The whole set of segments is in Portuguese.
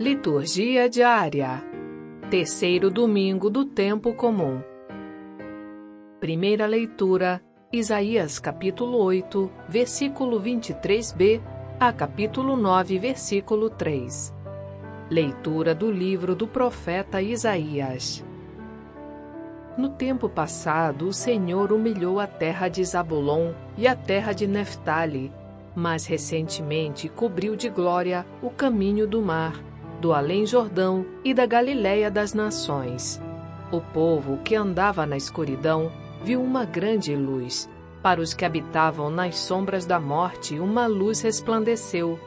Liturgia diária. Terceiro domingo do tempo comum. Primeira leitura: Isaías capítulo 8, versículo 23b a capítulo 9, versículo 3. Leitura do livro do profeta Isaías. No tempo passado, o Senhor humilhou a terra de Zabulon e a terra de Neftali, mas recentemente cobriu de glória o caminho do mar do além-Jordão e da Galiléia das nações. O povo que andava na escuridão viu uma grande luz. Para os que habitavam nas sombras da morte, uma luz resplandeceu.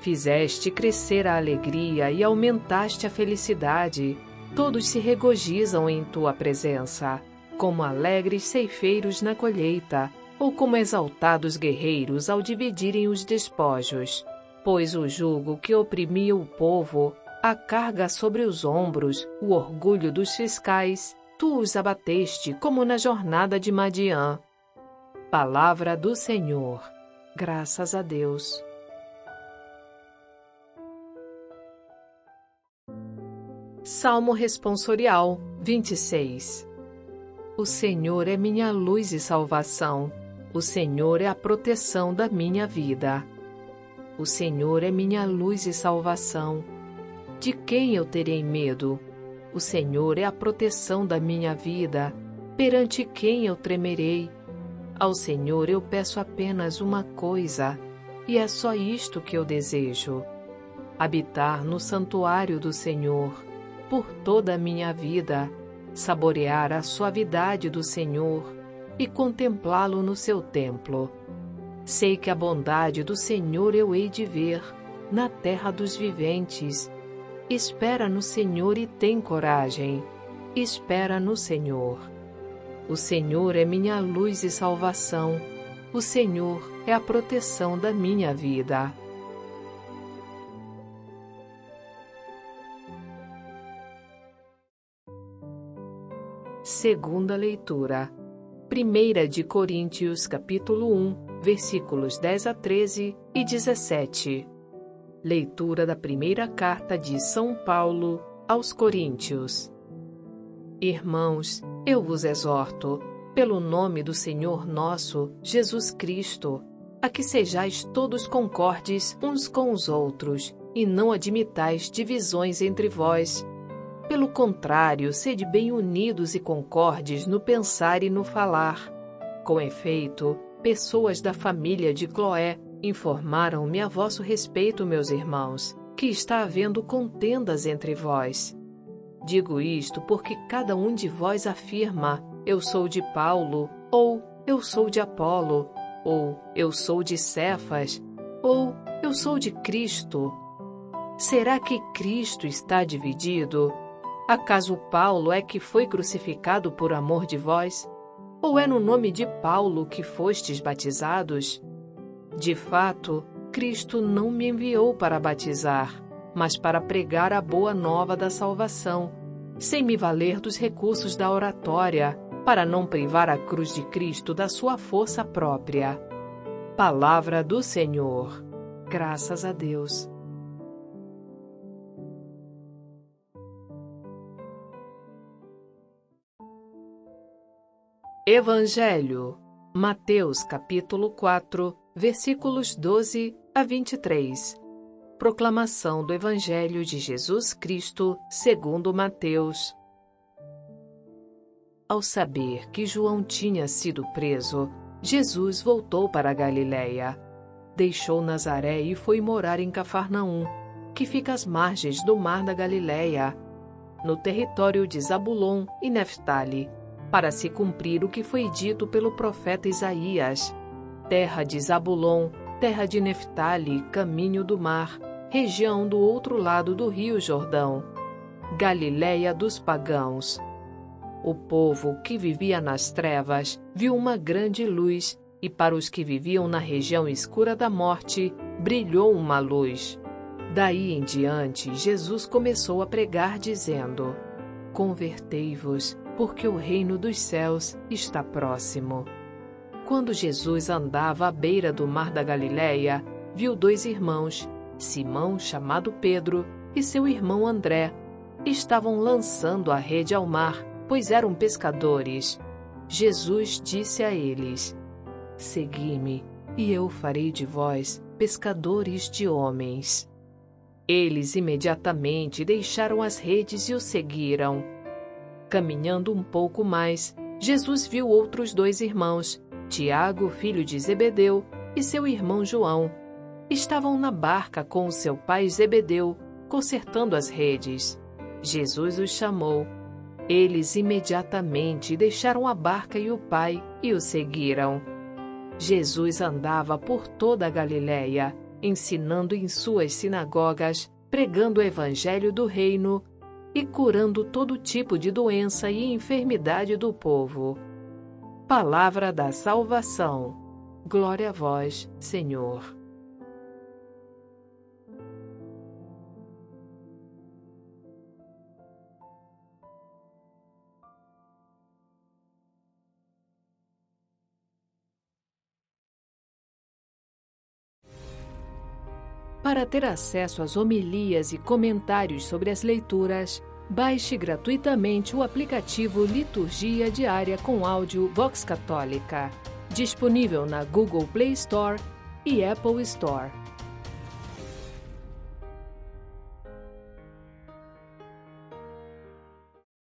Fizeste crescer a alegria e aumentaste a felicidade. Todos se regozijam em tua presença, como alegres ceifeiros na colheita, ou como exaltados guerreiros ao dividirem os despojos pois o jugo que oprimia o povo, a carga sobre os ombros, o orgulho dos fiscais, tu os abateste como na jornada de Madiã. Palavra do Senhor. Graças a Deus. Salmo Responsorial 26 O Senhor é minha luz e salvação. O Senhor é a proteção da minha vida. O Senhor é minha luz e salvação. De quem eu terei medo? O Senhor é a proteção da minha vida. Perante quem eu tremerei? Ao Senhor eu peço apenas uma coisa, e é só isto que eu desejo: habitar no santuário do Senhor por toda a minha vida, saborear a suavidade do Senhor e contemplá-lo no seu templo. Sei que a bondade do Senhor eu hei de ver na terra dos viventes. Espera no Senhor e tem coragem. Espera no Senhor. O Senhor é minha luz e salvação. O Senhor é a proteção da minha vida. Segunda leitura. Primeira de Coríntios, capítulo 1, versículos 10 a 13 e 17. Leitura da primeira carta de São Paulo aos Coríntios. Irmãos, eu vos exorto, pelo nome do Senhor nosso, Jesus Cristo, a que sejais todos concordes uns com os outros, e não admitais divisões entre vós. Pelo contrário, sede bem unidos e concordes no pensar e no falar. Com efeito, pessoas da família de Cloé informaram-me a vosso respeito, meus irmãos, que está havendo contendas entre vós. Digo isto porque cada um de vós afirma: Eu sou de Paulo, ou Eu sou de Apolo, ou Eu sou de Cefas, ou Eu sou de Cristo. Será que Cristo está dividido? Acaso Paulo é que foi crucificado por amor de vós? Ou é no nome de Paulo que fostes batizados? De fato, Cristo não me enviou para batizar, mas para pregar a boa nova da salvação, sem me valer dos recursos da oratória, para não privar a cruz de Cristo da sua força própria. Palavra do Senhor. Graças a Deus. Evangelho, Mateus capítulo 4, versículos 12 a 23. Proclamação do Evangelho de Jesus Cristo, segundo Mateus. Ao saber que João tinha sido preso, Jesus voltou para a Galiléia. Deixou Nazaré e foi morar em Cafarnaum, que fica às margens do mar da Galiléia, no território de Zabulon e Neftali para se cumprir o que foi dito pelo profeta Isaías: Terra de Zabulon, terra de Neftali, caminho do mar, região do outro lado do rio Jordão, Galiléia dos pagãos. O povo que vivia nas trevas viu uma grande luz, e para os que viviam na região escura da morte, brilhou uma luz. Daí em diante, Jesus começou a pregar, dizendo: Convertei-vos, porque o reino dos céus está próximo. Quando Jesus andava à beira do mar da Galiléia, viu dois irmãos, Simão, chamado Pedro, e seu irmão André. Estavam lançando a rede ao mar, pois eram pescadores. Jesus disse a eles: Segui-me, e eu farei de vós pescadores de homens. Eles imediatamente deixaram as redes e o seguiram. Caminhando um pouco mais, Jesus viu outros dois irmãos, Tiago, filho de Zebedeu, e seu irmão João. Estavam na barca com o seu pai Zebedeu, consertando as redes. Jesus os chamou. Eles imediatamente deixaram a barca e o pai e o seguiram. Jesus andava por toda a Galiléia ensinando em suas sinagogas, pregando o evangelho do reino e curando todo tipo de doença e enfermidade do povo. Palavra da salvação. Glória a vós, Senhor. Para ter acesso às homilias e comentários sobre as leituras, baixe gratuitamente o aplicativo Liturgia Diária com áudio Vox Católica, disponível na Google Play Store e Apple Store.